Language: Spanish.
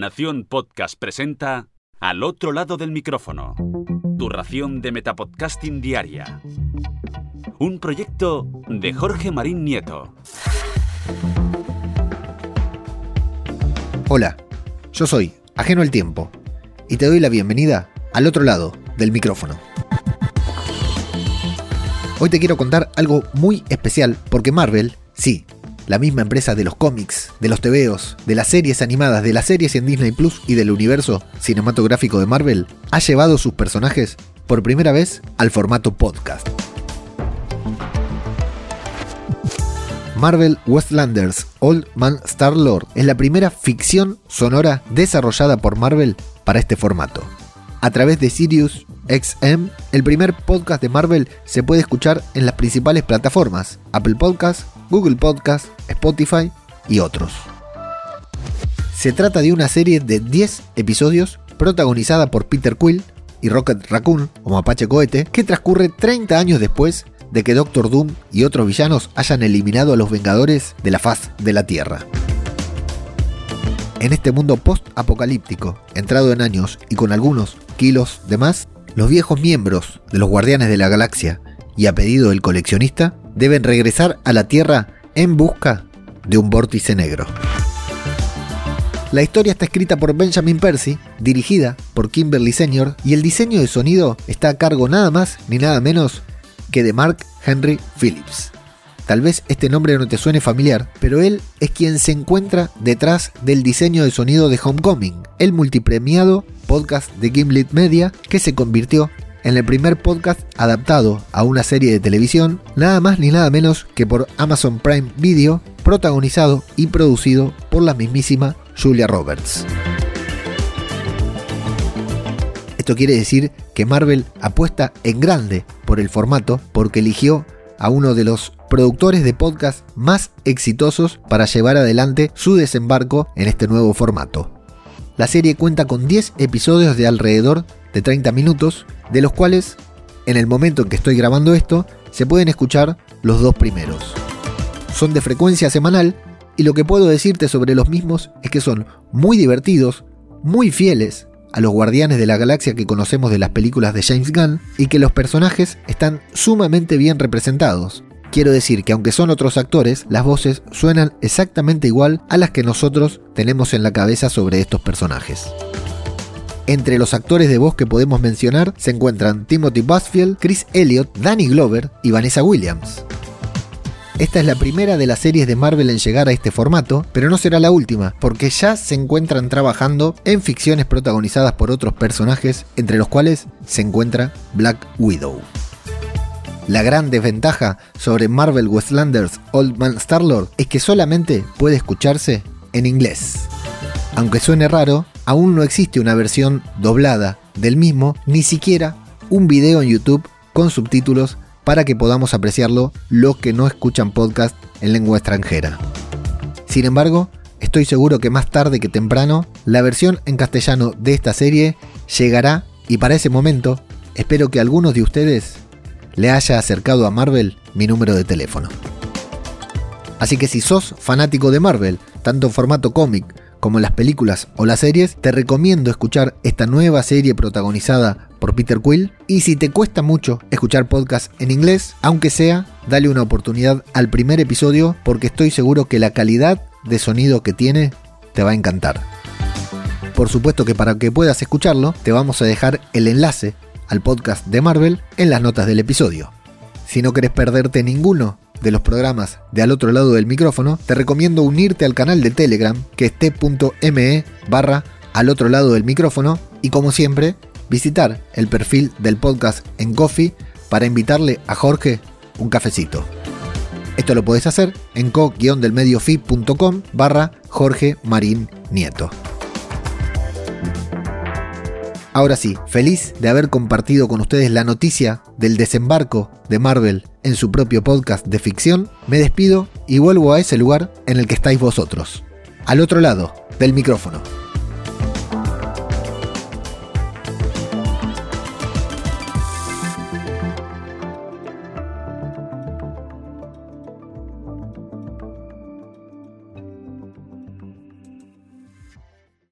Nación Podcast presenta Al otro lado del micrófono. Tu ración de Metapodcasting Diaria. Un proyecto de Jorge Marín Nieto. Hola, yo soy Ajeno al Tiempo y te doy la bienvenida al otro lado del micrófono. Hoy te quiero contar algo muy especial porque Marvel, sí, la misma empresa de los cómics, de los tebeos, de las series animadas, de las series en Disney Plus y del universo cinematográfico de Marvel, ha llevado sus personajes por primera vez al formato podcast. Marvel Westlanders Old Man Star Lord es la primera ficción sonora desarrollada por Marvel para este formato. A través de Sirius XM, el primer podcast de Marvel se puede escuchar en las principales plataformas, Apple Podcasts, Google Podcasts, Spotify y otros. Se trata de una serie de 10 episodios protagonizada por Peter Quill y Rocket Raccoon o Mapache Cohete, que transcurre 30 años después de que Doctor Doom y otros villanos hayan eliminado a los Vengadores de la faz de la Tierra. En este mundo post-apocalíptico, entrado en años y con algunos kilos de más, los viejos miembros de los Guardianes de la Galaxia y a pedido del coleccionista deben regresar a la Tierra en busca de un vórtice negro. La historia está escrita por Benjamin Percy, dirigida por Kimberly Senior y el diseño de sonido está a cargo nada más ni nada menos que de Mark Henry Phillips. Tal vez este nombre no te suene familiar, pero él es quien se encuentra detrás del diseño de sonido de Homecoming, el multipremiado podcast de Gimlet Media que se convirtió en el primer podcast adaptado a una serie de televisión, nada más ni nada menos que por Amazon Prime Video, protagonizado y producido por la mismísima Julia Roberts. Esto quiere decir que Marvel apuesta en grande por el formato porque eligió a uno de los productores de podcast más exitosos para llevar adelante su desembarco en este nuevo formato. La serie cuenta con 10 episodios de alrededor de 30 minutos, de los cuales, en el momento en que estoy grabando esto, se pueden escuchar los dos primeros. Son de frecuencia semanal y lo que puedo decirte sobre los mismos es que son muy divertidos, muy fieles a los guardianes de la galaxia que conocemos de las películas de James Gunn y que los personajes están sumamente bien representados. Quiero decir que aunque son otros actores, las voces suenan exactamente igual a las que nosotros tenemos en la cabeza sobre estos personajes. Entre los actores de voz que podemos mencionar se encuentran Timothy Busfield, Chris Elliott, Danny Glover y Vanessa Williams. Esta es la primera de las series de Marvel en llegar a este formato, pero no será la última, porque ya se encuentran trabajando en ficciones protagonizadas por otros personajes, entre los cuales se encuentra Black Widow. La gran desventaja sobre Marvel Westlanders Old Man Starlord es que solamente puede escucharse en inglés. Aunque suene raro, aún no existe una versión doblada del mismo, ni siquiera un video en YouTube con subtítulos para que podamos apreciarlo los que no escuchan podcast en lengua extranjera. Sin embargo, estoy seguro que más tarde que temprano la versión en castellano de esta serie llegará y para ese momento espero que algunos de ustedes le haya acercado a Marvel mi número de teléfono. Así que si sos fanático de Marvel, tanto en formato cómic como las películas o las series, te recomiendo escuchar esta nueva serie protagonizada por Peter Quill. Y si te cuesta mucho escuchar podcast en inglés, aunque sea, dale una oportunidad al primer episodio porque estoy seguro que la calidad de sonido que tiene te va a encantar. Por supuesto que para que puedas escucharlo, te vamos a dejar el enlace al podcast de Marvel en las notas del episodio. Si no querés perderte ninguno de los programas de al otro lado del micrófono, te recomiendo unirte al canal de Telegram que es t.me barra al otro lado del micrófono y como siempre visitar el perfil del podcast en Coffee para invitarle a Jorge un cafecito. Esto lo podés hacer en co-delmediofi.com barra Jorge Marín Nieto. Ahora sí, feliz de haber compartido con ustedes la noticia del desembarco de Marvel en su propio podcast de ficción, me despido y vuelvo a ese lugar en el que estáis vosotros, al otro lado del micrófono.